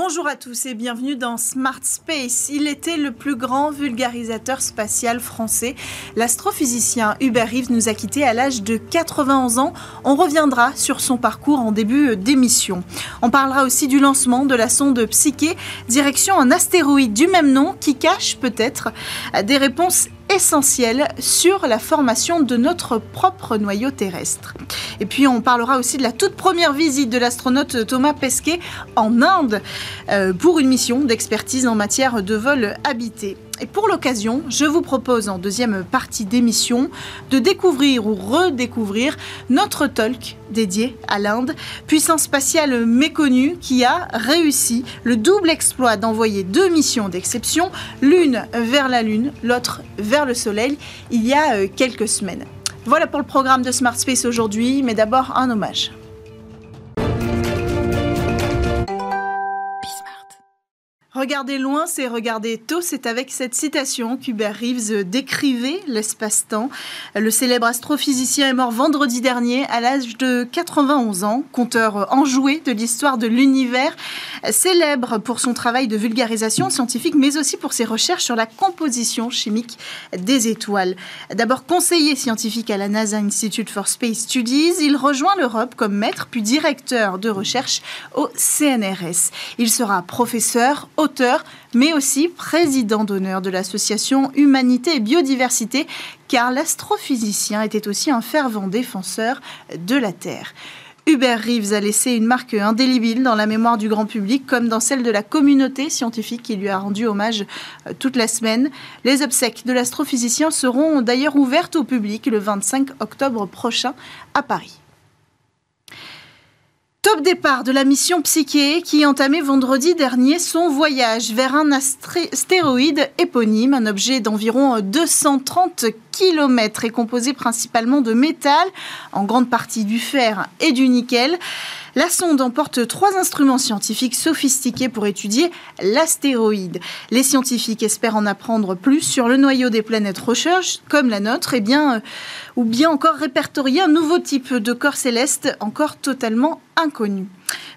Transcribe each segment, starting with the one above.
Bonjour à tous et bienvenue dans Smart Space. Il était le plus grand vulgarisateur spatial français. L'astrophysicien Hubert Reeves nous a quittés à l'âge de 91 ans. On reviendra sur son parcours en début d'émission. On parlera aussi du lancement de la sonde Psyché, direction un astéroïde du même nom qui cache peut-être des réponses essentielles sur la formation de notre propre noyau terrestre. Et puis on parlera aussi de la toute première visite de l'astronaute Thomas Pesquet en Inde euh, pour une mission d'expertise en matière de vol habité. Et pour l'occasion, je vous propose en deuxième partie d'émission de découvrir ou redécouvrir notre talk dédié à l'Inde, puissance spatiale méconnue qui a réussi le double exploit d'envoyer deux missions d'exception, l'une vers la Lune, l'autre vers le Soleil, il y a euh, quelques semaines. Voilà pour le programme de Smart Space aujourd'hui, mais d'abord un hommage. Regarder loin, c'est regarder tôt. C'est avec cette citation qu'Hubert Reeves décrivait l'espace-temps. Le célèbre astrophysicien est mort vendredi dernier à l'âge de 91 ans, conteur enjoué de l'histoire de l'univers, célèbre pour son travail de vulgarisation scientifique, mais aussi pour ses recherches sur la composition chimique des étoiles. D'abord conseiller scientifique à la NASA Institute for Space Studies, il rejoint l'Europe comme maître puis directeur de recherche au CNRS. Il sera professeur, auteur, mais aussi président d'honneur de l'association Humanité et Biodiversité, car l'astrophysicien était aussi un fervent défenseur de la Terre. Hubert Reeves a laissé une marque indélébile dans la mémoire du grand public, comme dans celle de la communauté scientifique qui lui a rendu hommage euh, toute la semaine. Les obsèques de l'astrophysicien seront d'ailleurs ouvertes au public le 25 octobre prochain à Paris. Top départ de la mission Psyché qui entamait vendredi dernier son voyage vers un astéroïde éponyme, un objet d'environ 230 km et composé principalement de métal, en grande partie du fer et du nickel. La sonde emporte trois instruments scientifiques sophistiqués pour étudier l'astéroïde. Les scientifiques espèrent en apprendre plus sur le noyau des planètes rocheuses, comme la nôtre, et bien, euh, ou bien encore répertorier un nouveau type de corps céleste encore totalement inconnu.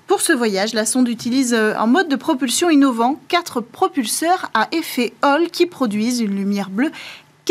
Pour ce voyage, la sonde utilise euh, un mode de propulsion innovant, quatre propulseurs à effet Hall qui produisent une lumière bleue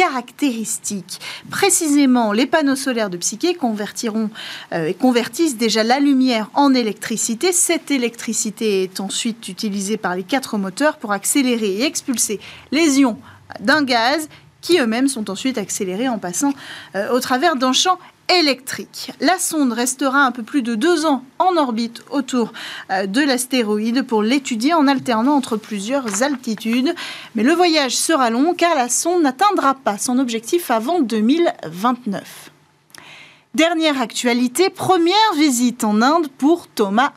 caractéristiques. Précisément, les panneaux solaires de Psyché convertiront euh, et convertissent déjà la lumière en électricité. Cette électricité est ensuite utilisée par les quatre moteurs pour accélérer et expulser les ions d'un gaz qui eux-mêmes sont ensuite accélérés en passant euh, au travers d'un champ électrique. La sonde restera un peu plus de deux ans en orbite autour euh, de l'astéroïde pour l'étudier en alternant entre plusieurs altitudes. Mais le voyage sera long car la sonde n'atteindra pas son objectif avant 2029. Dernière actualité, première visite en Inde pour Thomas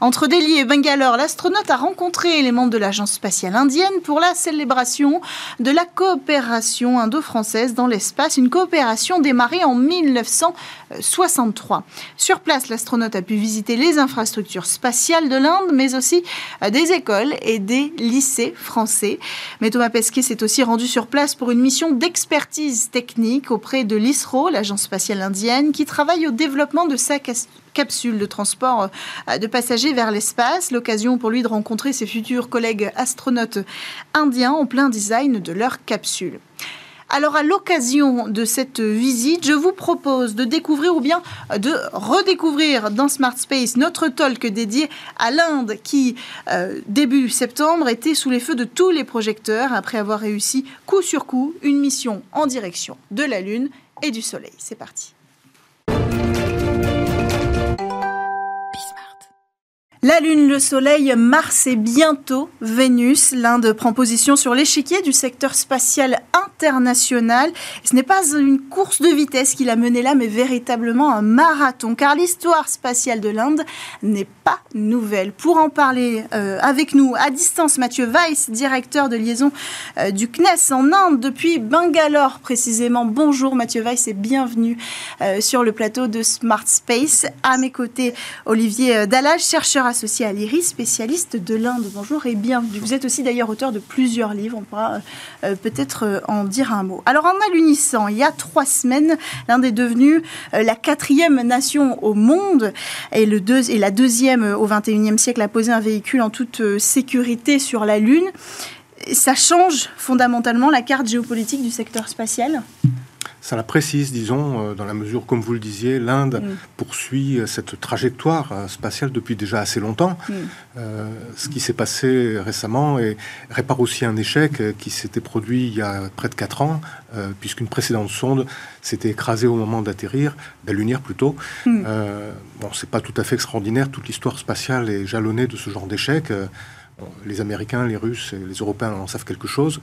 Entre Delhi et Bangalore, l'astronaute a rencontré les membres de l'Agence spatiale indienne pour la célébration de la coopération indo-française dans l'espace, une coopération démarrée en 1963. Sur place, l'astronaute a pu visiter les infrastructures spatiales de l'Inde, mais aussi euh, des écoles et des lycées français. Mais Thomas Pesquet s'est aussi rendu sur place pour une mission d'expertise technique auprès de l'ISRO, l'Agence spatiale indienne, qui travaille au développement de sa capsule de transport euh, de passagers vers l'espace. L'occasion pour lui de rencontrer ses futurs collègues astronautes indiens en plein design de leur capsule. Alors à l'occasion de cette visite, je vous propose de découvrir ou bien de redécouvrir dans Smart Space notre talk dédié à l'Inde qui, euh, début septembre, était sous les feux de tous les projecteurs après avoir réussi coup sur coup une mission en direction de la Lune et du Soleil. C'est parti. La Lune, le Soleil, Mars et bientôt Vénus. L'Inde prend position sur l'échiquier du secteur spatial international. Ce n'est pas une course de vitesse qui l'a mené là, mais véritablement un marathon, car l'histoire spatiale de l'Inde n'est pas nouvelle. Pour en parler euh, avec nous à distance, Mathieu Weiss, directeur de liaison euh, du CNES en Inde depuis Bangalore précisément. Bonjour Mathieu Weiss et bienvenue euh, sur le plateau de Smart Space. À mes côtés, Olivier Dallage, chercheur à associé à l'IRIS, spécialiste de l'Inde. Bonjour et bienvenue. Vous êtes aussi d'ailleurs auteur de plusieurs livres, on pourra euh, peut-être euh, en dire un mot. Alors en alunissant, il y a trois semaines, l'Inde est devenue euh, la quatrième nation au monde et, le deux, et la deuxième au XXIe siècle à poser un véhicule en toute sécurité sur la Lune. Ça change fondamentalement la carte géopolitique du secteur spatial? Ça la précise, disons, euh, dans la mesure, comme vous le disiez, l'Inde mm. poursuit euh, cette trajectoire euh, spatiale depuis déjà assez longtemps. Mm. ce qui s'est passé récemment et répare aussi un échec qui s'était produit il y a près de 4 ans, puisqu'une précédente sonde s'était écrasée au moment d'atterrir, d'allunir plutôt. Mm. bon, c'est pas tout à fait extraordinaire, toute l'histoire spatiale est jalonnée de ce genre d'échec. les Américains, les Russes et les Européens en savent quelque chose.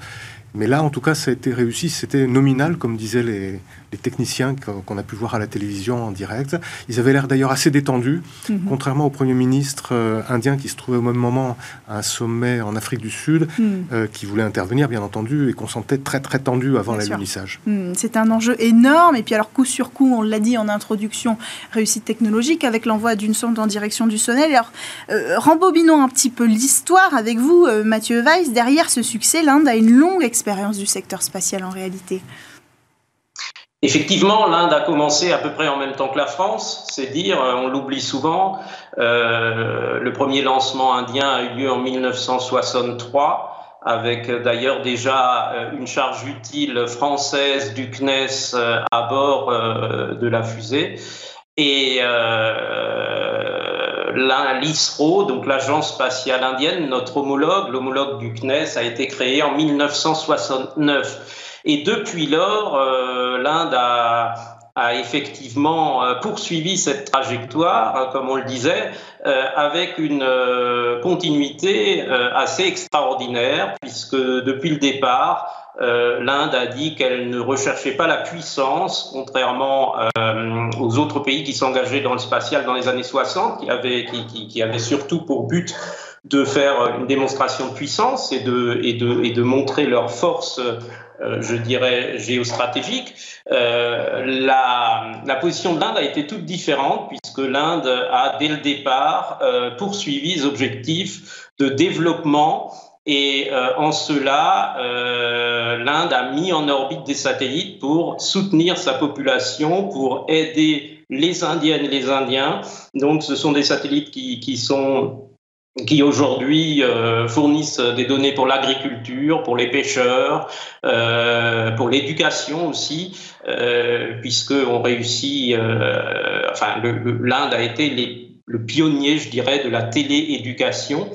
Mais là, en tout cas, ça a été réussi. C'était nominal, comme disaient les, les techniciens qu'on a pu voir à la télévision en direct. Ils avaient l'air d'ailleurs assez détendus, mhm. contrairement au Premier ministre euh, indien qui se trouvait au même moment à un sommet en Afrique du Sud, mhm. euh, qui voulait intervenir, bien entendu, et qu'on sentait très très tendu avant l'alunissage. Mhm. C'est un enjeu énorme, et puis alors coup sur coup, on l'a dit en introduction, réussite technologique avec l'envoi d'une sonde en direction du Soleil. Alors, euh, rembobinons un petit peu l'histoire avec vous, Mathieu Weiss. Derrière ce succès, l'Inde a une longue expérience du secteur spatial en réalité. Effectivement, l'Inde a commencé à peu près en même temps que la France, c'est dire, euh, on l'oublie souvent. Euh, le premier lancement indien a eu lieu en 1963, avec euh, d'ailleurs déjà une charge utile française du CNES à bord de la fusée. Et l'ISRO, donc l'agence spatiale indienne, notre homologue, l'homologue du CNES, a été créé en 1969. Et depuis lors, euh, l'Inde a, a effectivement euh, poursuivi cette trajectoire, hein, comme on le disait, euh, avec une continuité assez extraordinaire, puisque depuis le départ, l'Inde a dit qu'elle ne recherchait pas la puissance, contrairement aux autres pays qui s'engageaient dans le spatial dans les années 60, qui avaient, surtout pour but de faire une démonstration de puissance et de, montrer leur force euh, je dirais, géostratégique, euh, la, position de l'Inde a été toute différente puisque l'Inde a, dès le départ, euh, poursuivi les objectifs de développement et en cela, l'Inde a mis en orbite des satellites pour soutenir sa population, pour aider les Indiennes et les Indiens. Donc ce sont des satellites qui, qui sont qui aujourd'hui euh, fournissent des données pour l'agriculture, pour les pêcheurs, euh, pour l'éducation aussi, euh, puisqu'on réussit, euh, enfin l'Inde a été le pionnier, je dirais, de la télééducation.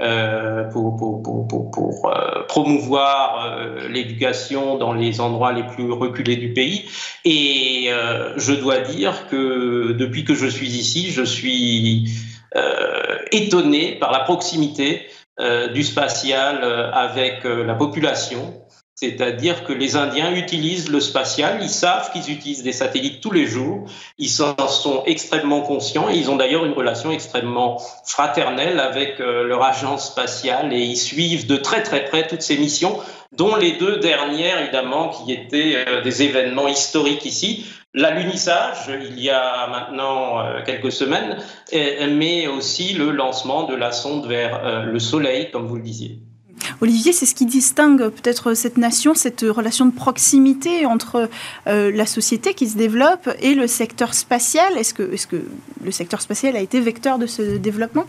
Euh, pour, pour, pour, pour euh, promouvoir l'éducation dans les endroits les plus reculés du pays. Et je dois dire que depuis que je suis ici, je suis euh, étonné par la proximité euh, du spatial euh, avec la population. C'est-à-dire que les Indiens utilisent le spatial, ils savent qu'ils utilisent des satellites tous les jours, ils en sont extrêmement conscients et ils ont d'ailleurs une relation extrêmement fraternelle avec leur agence spatiale et ils suivent de très très près toutes ces missions, dont les deux dernières évidemment qui étaient des événements historiques ici l'alunissage il y a maintenant euh, quelques semaines, mais aussi le lancement de la sonde vers euh, le Soleil, comme vous le disiez. Olivier, c'est ce qui distingue peut-être cette nation, cette relation de proximité entre euh, la société qui se développe et le secteur spatial. Est-ce que, est -ce que le secteur spatial a été vecteur de ce développement?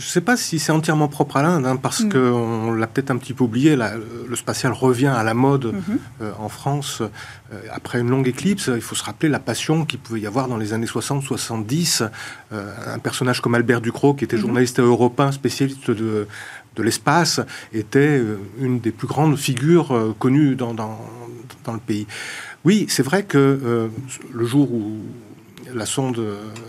Je ne sais pas si c'est entièrement propre à l'Inde, hein, parce mm. qu'on l'a peut-être un petit peu oublié. le spatial revient à la mode mm-hmm. euh, en France euh, après une longue éclipse. Il faut se rappeler la passion qu'il pouvait y avoir dans les années 60-70. Euh, un personnage comme Albert Ducrot, qui était mm-hmm. journaliste européen, spécialiste de, de l'espace, était une des plus grandes figures connues dans, dans, dans, le pays. Oui, c'est vrai que le jour où la sonde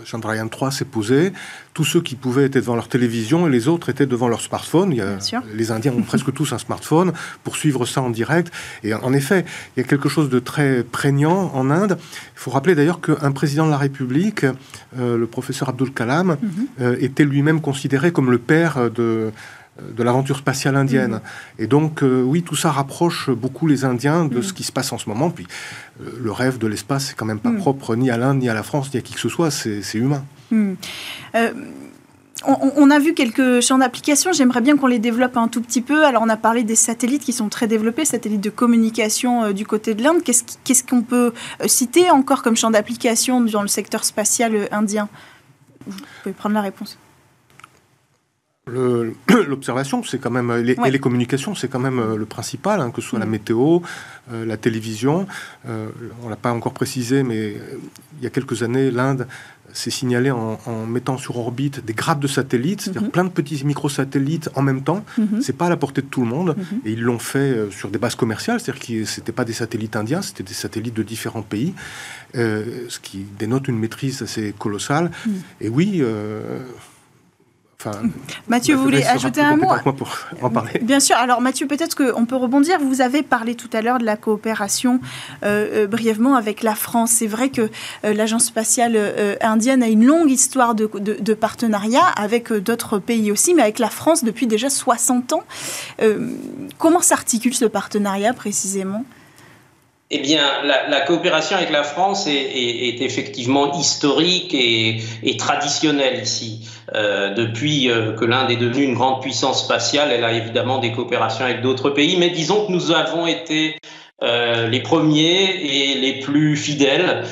Chandrayaan 3 s'est posée. Tous ceux qui pouvaient étaient devant leur télévision et les autres étaient devant leur smartphone. les Indiens ont presque tous un smartphone pour suivre ça en direct. Et en effet, il y a quelque chose de très prégnant en Inde. Il faut rappeler d'ailleurs qu'un président de la République, euh, le professeur Abdul Kalam, mhm. euh, était lui-même considéré comme le père de de l'aventure spatiale indienne. Mhm. Et donc, euh, oui, tout ça rapproche beaucoup les Indiens de mhm. ce qui se passe en ce moment. Puis, euh, le rêve de l'espace, c'est quand même pas mhm. propre ni à l'Inde, ni à la France, ni à qui que ce soit, c'est humain. Euh, on, a vu quelques champs d'application. J'aimerais bien qu'on les développe un tout petit peu. Alors, on a parlé des satellites qui sont très développés, satellites de communication euh, du côté de l'Inde. Qu'est-ce qu'on peut euh, citer encore comme champ d'application dans le secteur spatial euh, indien? Vous pouvez prendre la réponse. L'observation, c'est quand même, et les communications, c'est quand même le principal, hein, que ce soit la mm. météo, la télévision. on l'a pas encore précisé, mais il y a quelques années, l'Inde c'est signalé en, mettant sur orbite des grappes de satellites, c'est-à-dire mhm. plein de petits microsatellites en même temps. Mhm. C'est pas à la portée de tout le monde. Mhm. Et ils l'ont fait euh, sur des bases commerciales, c'est-à-dire que c'était pas des satellites indiens, c'était des satellites de différents pays, euh, ce qui dénote une maîtrise assez colossale. Et oui. Euh, Mathieu, vous voulez ajouter un mot pour en parler. Bien sûr. Alors Mathieu, peut-être qu'on peut rebondir. Vous avez parlé tout à l'heure de la coopération euh, euh, brièvement avec la France. C'est vrai que euh, l'agence spatiale indienne a une longue histoire de, de partenariat avec d'autres pays aussi, mais avec la France depuis déjà 60 ans. comment s'articule ce partenariat précisément? Eh bien, la, coopération avec la France est, effectivement historique et, traditionnelle ici. Euh, depuis euh, que l'Inde est devenue une grande puissance spatiale, elle a évidemment des coopérations avec d'autres pays, mais disons que nous avons été euh, les premiers et les plus fidèles,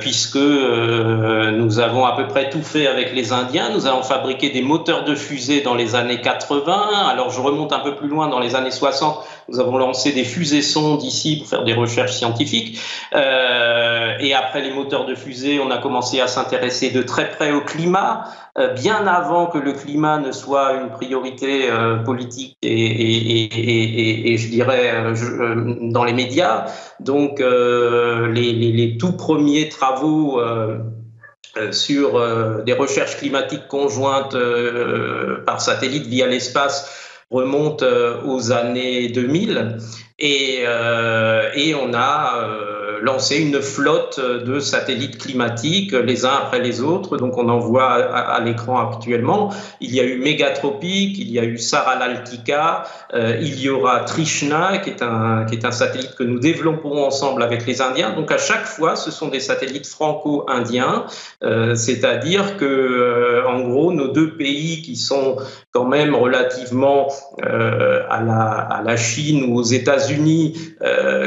puisque nous avons à peu près tout fait avec les Indiens. Nous avons fabriqué des moteurs de fusée dans les années 80. Alors je remonte un peu plus loin, dans les années 60, nous avons lancé des fusées sondes ici pour faire des recherches scientifiques. et après les moteurs de fusée, on a commencé à s'intéresser de très près au climat. Euh, bien avant que le climat ne soit une priorité euh, politique et, je dirais euh, dans les médias. Donc les, les, les, tout premiers travaux sur des recherches climatiques conjointes par satellite via l'espace remontent aux années 2000 et, et on a lancer une flotte de satellites climatiques les uns après les autres. Donc on en voit à, l'écran actuellement. Il y a eu Megatropic, il y a eu Saralaltika, euh, il y aura Trishna qui est, un, qui est un satellite que nous développerons ensemble avec les Indiens. Donc à chaque fois, ce sont des satellites franco-indiens, euh, c'est-à-dire que euh, en gros nos deux pays qui sont quand même relativement à la, à, la, Chine ou aux États-Unis,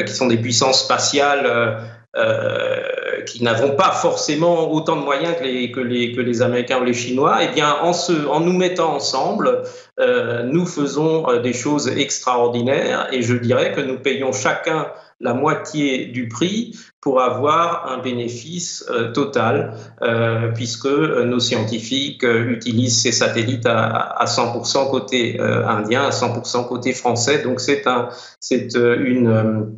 qui sont des puissances spatiales euh, qui n'avons pas forcément autant de moyens que les, que les, que les Américains ou les Chinois, eh bien, en, se, en nous mettant ensemble, euh, nous faisons euh, des choses extraordinaires et je dirais que nous payons chacun la moitié du prix pour avoir un bénéfice total, puisque nos scientifiques utilisent ces satellites à, à 100% côté indien, à 100% côté français. Donc c'est un, c'est une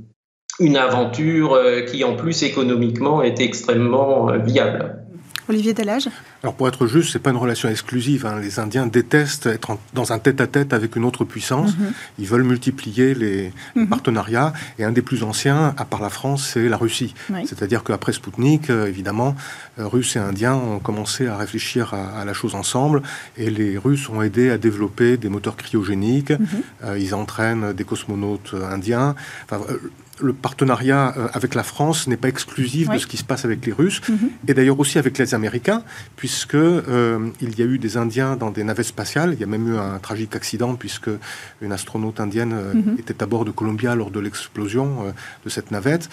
une aventure euh, qui en plus économiquement est extrêmement euh, viable. Olivier Delage Alors pour être juste, c'est pas une relation exclusive. Hein. Les Indiens détestent être dans un tête-à-tête avec une autre puissance. Mhm. Ils veulent multiplier les mhm. partenariats. Et un des plus anciens, à part la France, c'est la Russie. C'est-à-dire qu'après Spoutnik, euh, évidemment, Russes et Indiens ont commencé à réfléchir à, la chose ensemble. Et les Russes ont aidé à développer des moteurs cryogéniques. Mhm. ils entraînent des cosmonautes indiens. Enfin, le partenariat euh, avec la France n'est pas exclusif de ce qui se passe avec les Russes, mhm. et d'ailleurs aussi avec les Américains, puisque euh, il y a eu des Indiens dans des navettes spatiales. Il y a même eu un tragique accident puisque une astronaute indienne euh, mhm. était à bord de Columbia lors de l'explosion de cette navette.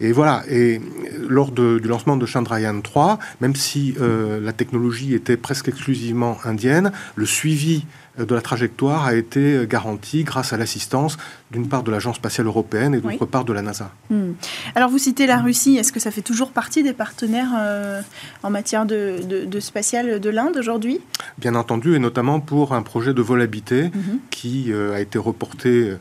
Et voilà. Et lors du lancement de Chandrayaan 3, même si la technologie était presque exclusivement indienne, le suivi de la trajectoire a été garantie grâce à l'assistance d'une part de l'Agence spatiale européenne et d'autre part de la NASA. Hmm. Alors vous citez la Russie, est-ce que ça fait toujours partie des partenaires euh, en matière de, de, spatial de l'Inde aujourd'hui? Bien entendu, et notamment pour un projet de vol habité mhm. qui euh, a été reporté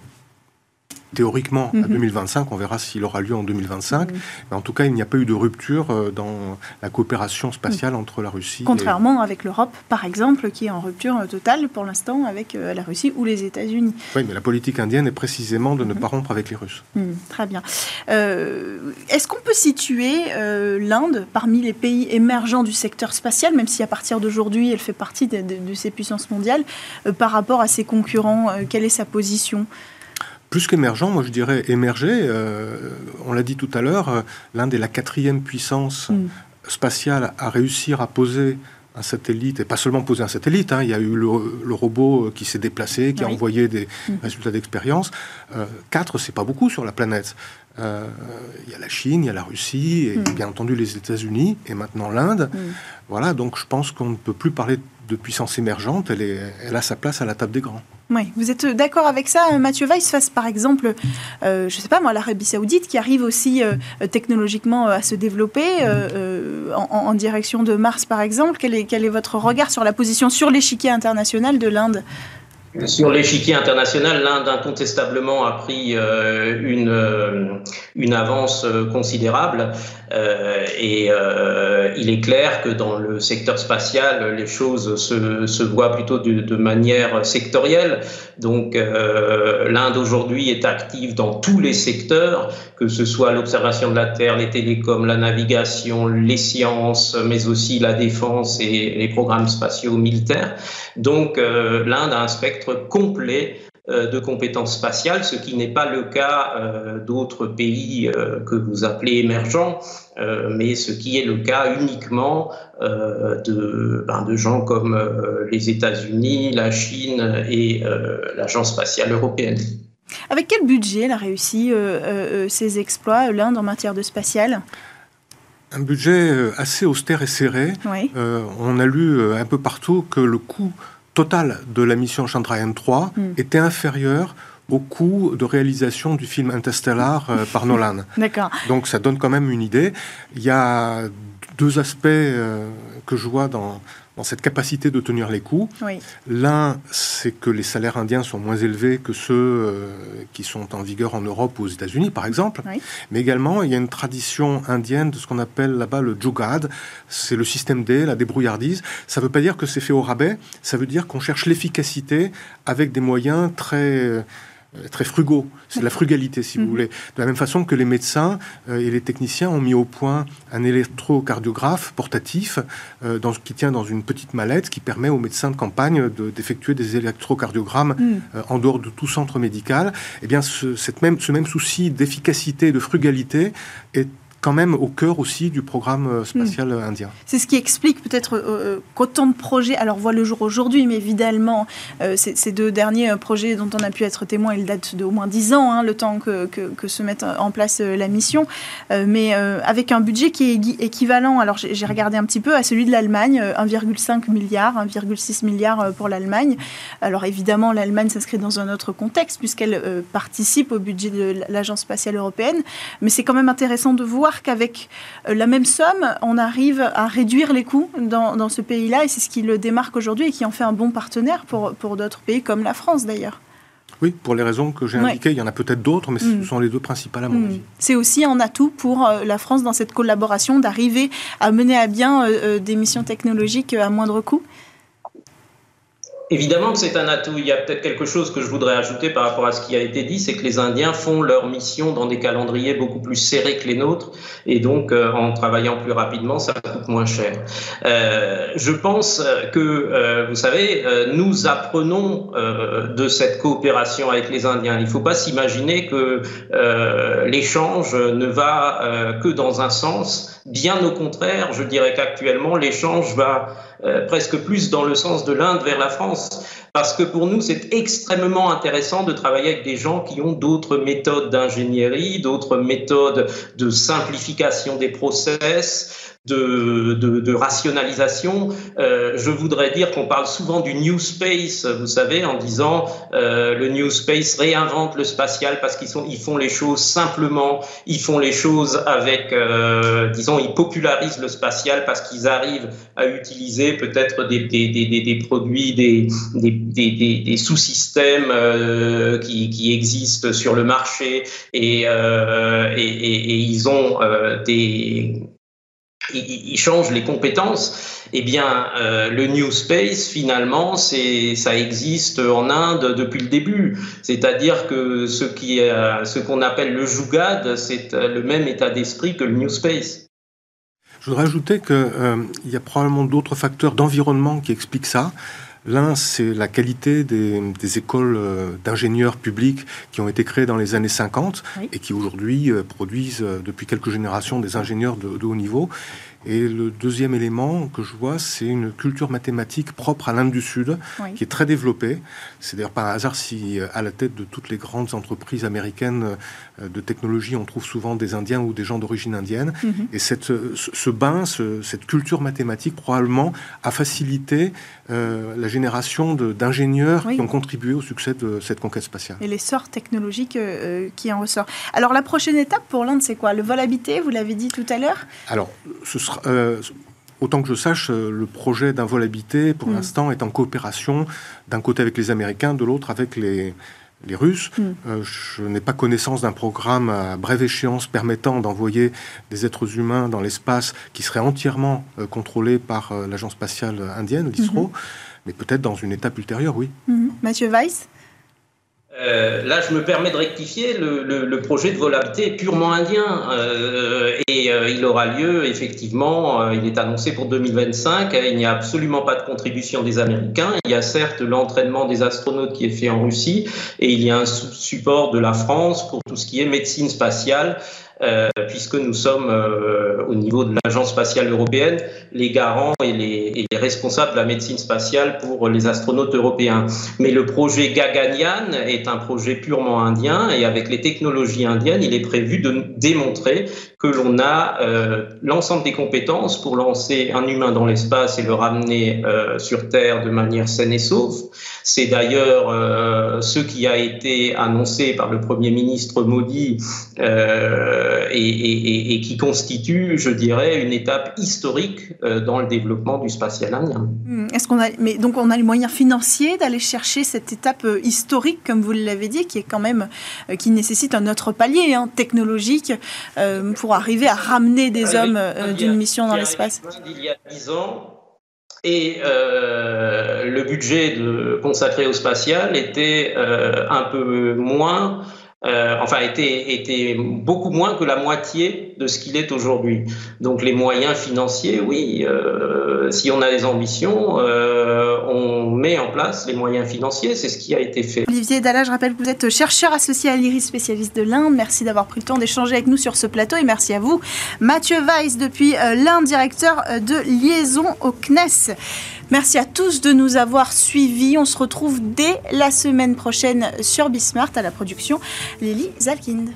théoriquement à 2025. Mhm. On verra s'il aura lieu en 2025. Mhm. Mais en tout cas, il n'y a pas eu de rupture euh, dans la coopération spatiale mhm. entre la Russie. Contrairement avec l'Europe, par exemple, qui est en rupture euh, totale pour l'instant avec euh, la Russie ou les États-Unis. Oui, mais la politique indienne est précisément de ne pas rompre avec les Russes. très bien. Est-ce qu'on peut situer l'Inde parmi les pays émergents du secteur spatial, même si à partir d'aujourd'hui, elle fait partie de, de ces puissances mondiales, par rapport à ses concurrents Quelle est sa position? Plus qu'émergent, moi je dirais émerger. Euh, on l'a dit tout à l'heure, euh, l'Inde est la quatrième puissance mm. spatiale à réussir à poser un satellite, et pas seulement poser un satellite, hein, il y a eu le, robot qui s'est déplacé, qui a envoyé des mm. résultats d'expérience. Euh, quatre, c'est pas beaucoup sur la planète. Euh, il y a la Chine, il y a la Russie, et mm. bien entendu les États-Unis, et maintenant l'Inde. Voilà, donc je pense qu'on ne peut plus parler de puissance émergente, elle, est, elle a sa place à la table des grands. Oui, vous êtes d'accord avec ça, Mathieu Weiss, face par exemple, euh, je ne sais pas moi, l'Arabie Saoudite qui arrive aussi euh, technologiquement à se développer en, direction de Mars par exemple. Quel est, quel est votre regard sur la position sur l'échiquier international de l'Inde? Sur l'échiquier international, l'Inde incontestablement a pris euh, une, euh, une avance euh, et il est clair que dans le secteur spatial, les choses se, se voient plutôt de, de manière sectorielle. Donc l'Inde aujourd'hui est active dans tous les secteurs, que ce soit l'observation de la Terre, les télécoms, la navigation, les sciences, mais aussi la défense et les programmes spatiaux militaires. Donc l'Inde a un spectre complet euh, de compétences spatiales, ce qui n'est pas le cas euh, d'autres pays euh, que vous appelez émergents, mais ce qui est le cas uniquement de, ben, de gens comme les États-Unis, la Chine et l'Agence spatiale européenne. Avec quel budget elle a réussi ces exploits, l'Inde, en matière de spatial? Un budget assez austère et serré. on a lu un peu partout que le coût total de la mission Chandrayaan 3 hmm. était inférieur au coût de réalisation du film Interstellar euh, par Nolan. D'accord. Donc ça donne quand même une idée. Il y a deux aspects euh, que je vois dans, dans cette capacité de tenir les coûts. L'un, c'est que les salaires indiens sont moins élevés que ceux euh, qui sont en vigueur en Europe ou aux États-Unis, par exemple. Mais également, il y a une tradition indienne de ce qu'on appelle là-bas le jugad. C'est le système D, la débrouillardise. Ça ne veut pas dire que c'est fait au rabais. Ça veut dire qu'on cherche l'efficacité avec des moyens très très frugaux. C'est la frugalité, si vous mhm. voulez. De la même façon que les médecins euh, et les techniciens ont mis au point un électrocardiographe portatif euh, dans, qui tient dans une petite mallette qui permet aux médecins de campagne d'effectuer des électrocardiogrammes mhm. en dehors de tout centre médical. Eh bien, ce, cette même, ce même souci d'efficacité, de frugalité est quand même au cœur aussi du programme euh, spatial hmm. indien. C'est ce qui explique peut-être euh, euh, qu'autant de projets, alors voient le jour aujourd'hui, mais évidemment, ces, deux derniers projets dont on a pu être témoin, ils datent d'au moins dix ans, hein, le temps que, que, se mette en place la mission, mais avec un budget qui est équivalent, alors j'ai regardé un petit peu, à celui de l'Allemagne, 1,5 milliard, 1,6 milliard pour l'Allemagne. Alors évidemment, l'Allemagne s'inscrit dans un autre contexte puisqu'elle participe au budget de l'Agence spatiale européenne, mais c'est quand même intéressant de voir qu'avec euh, la même somme, on arrive à réduire les coûts dans, ce pays-là, et c'est ce qui le démarque aujourd'hui et qui en fait un bon partenaire pour, pour d'autres pays comme la France d'ailleurs. Oui, pour les raisons que j'ai indiquées, il y en a peut-être d'autres, mais ce mm. sont les deux principales à mon mm. avis. C'est aussi un atout pour euh, la France dans cette collaboration d'arriver à mener à bien euh, des missions technologiques à moindre coût Évidemment que c'est un atout. Il y a peut-être quelque chose que je voudrais ajouter par rapport à ce qui a été dit, c'est que les Indiens font leur mission dans des calendriers beaucoup plus serrés que les nôtres, et donc euh, en travaillant plus rapidement, ça coûte moins cher. Euh, je pense que, euh, vous savez, euh, nous apprenons euh, de cette coopération avec les Indiens. Il ne faut pas s'imaginer que l'échange ne va que dans un sens. Bien au contraire, je dirais qu'actuellement, l'échange va euh, presque plus dans le sens de l'Inde vers la France. Parce que pour nous, c'est extrêmement intéressant de travailler avec des gens qui ont d'autres méthodes d'ingénierie, d'autres méthodes de simplification des process, de, de, de rationalisation. Euh, je voudrais dire qu'on parle souvent du New Space, vous savez, en disant euh, le New Space réinvente le spatial parce qu'ils ils font les choses simplement, ils font les choses avec, euh, disons, ils popularisent le spatial parce qu'ils arrivent à utiliser peut-être des, des, des, des, produits, des, des, des sous-systèmes euh, qui, qui existent sur le marché et, euh, et, et, et ils ont euh, des il, change les compétences, eh bien, euh, le New Space, finalement, ça existe en Inde depuis le début. C'est-à-dire que ce, ce qu'on appelle le Jugad, c'est euh, le même état d'esprit que le New Space. Je voudrais ajouter qu'il euh, y a probablement d'autres facteurs d'environnement qui expliquent ça. L'un, c'est la qualité des, écoles d'ingénieurs publics qui ont été créées dans les années 50 et qui aujourd'hui produisent depuis quelques générations des ingénieurs de haut niveau. Et le deuxième élément que je vois, c'est une culture mathématique propre à l'Inde du Sud, qui est très développée. C'est d'ailleurs pas un hasard si à la tête de toutes les grandes entreprises américaines de technologie, on trouve souvent des Indiens ou des gens d'origine indienne. Mhm. Et cette, ce, bain, cette culture mathématique, probablement, a facilité la génération d'ingénieurs qui ont contribué au succès de cette conquête spatiale. Et l'essor technologique euh, qui en ressort. Alors la prochaine étape pour l'Inde, c'est quoi? Le vol habité, vous l'avez dit tout à l'heure? Alors, ce sera, euh, autant que je sache, euh, le projet d'un vol habité, pour mm. l'instant, est en coopération d'un côté avec les Américains, de l'autre avec les, les Russes. Mm. je n'ai pas connaissance d'un programme à brève échéance permettant d'envoyer des êtres humains dans l'espace qui serait entièrement contrôlé par l'agence spatiale indienne, l'ISRO. Mm-hmm mais peut-être dans une étape ultérieure, oui. Mathieu Weiss euh, là, je me permets de rectifier, le, projet de volabilité est purement indien euh, et euh, il aura lieu effectivement, il est annoncé pour 2025, il n'y a absolument pas de contribution des Américains, il y a certes l'entraînement des astronautes qui est fait en Russie et il y a un support de la France pour tout ce qui est médecine spatiale. Euh, puisque nous sommes euh, au niveau de l'Agence spatiale européenne les garants et les, responsables de la médecine spatiale pour les astronautes européens. Mais le projet Gaganyaan est un projet purement indien et avec les technologies indiennes, il est prévu de démontrer que l'on a euh, l'ensemble des compétences pour lancer un humain dans l'espace et le ramener sur Terre de manière saine et sauve. C'est d'ailleurs ce qui a été annoncé par le Premier ministre Modi et, et, et, qui constitue, je dirais, une étape historique dans le développement du spatial indien. Hmm. Est-ce qu'on a, mais donc on a les moyens financiers d'aller chercher cette étape historique, comme vous l'avez dit, qui est quand même qui nécessite un autre palier hein, technologique pour arriver à ramener des hommes euh, d'une mission dans l'espace? Il y a dix ans, et euh, le budget de, consacré au spatial était euh, un peu moins euh, enfin, était, beaucoup moins que la moitié de ce qu'il est aujourd'hui. Donc les moyens financiers, oui, euh, si on a des ambitions, euh, on met en place les moyens financiers, c'est ce qui a été fait. Olivier Dalla, je rappelle que vous êtes chercheur associé à l'IRIS, spécialiste de l'Inde. Merci d'avoir pris le temps d'échanger avec nous sur ce plateau et merci à vous. Mathieu Weiss, depuis l'Inde, directeur de liaison au CNES. Merci à tous de nous avoir suivis. On se retrouve dès la semaine prochaine sur Bismart à la production Lily Zalkind.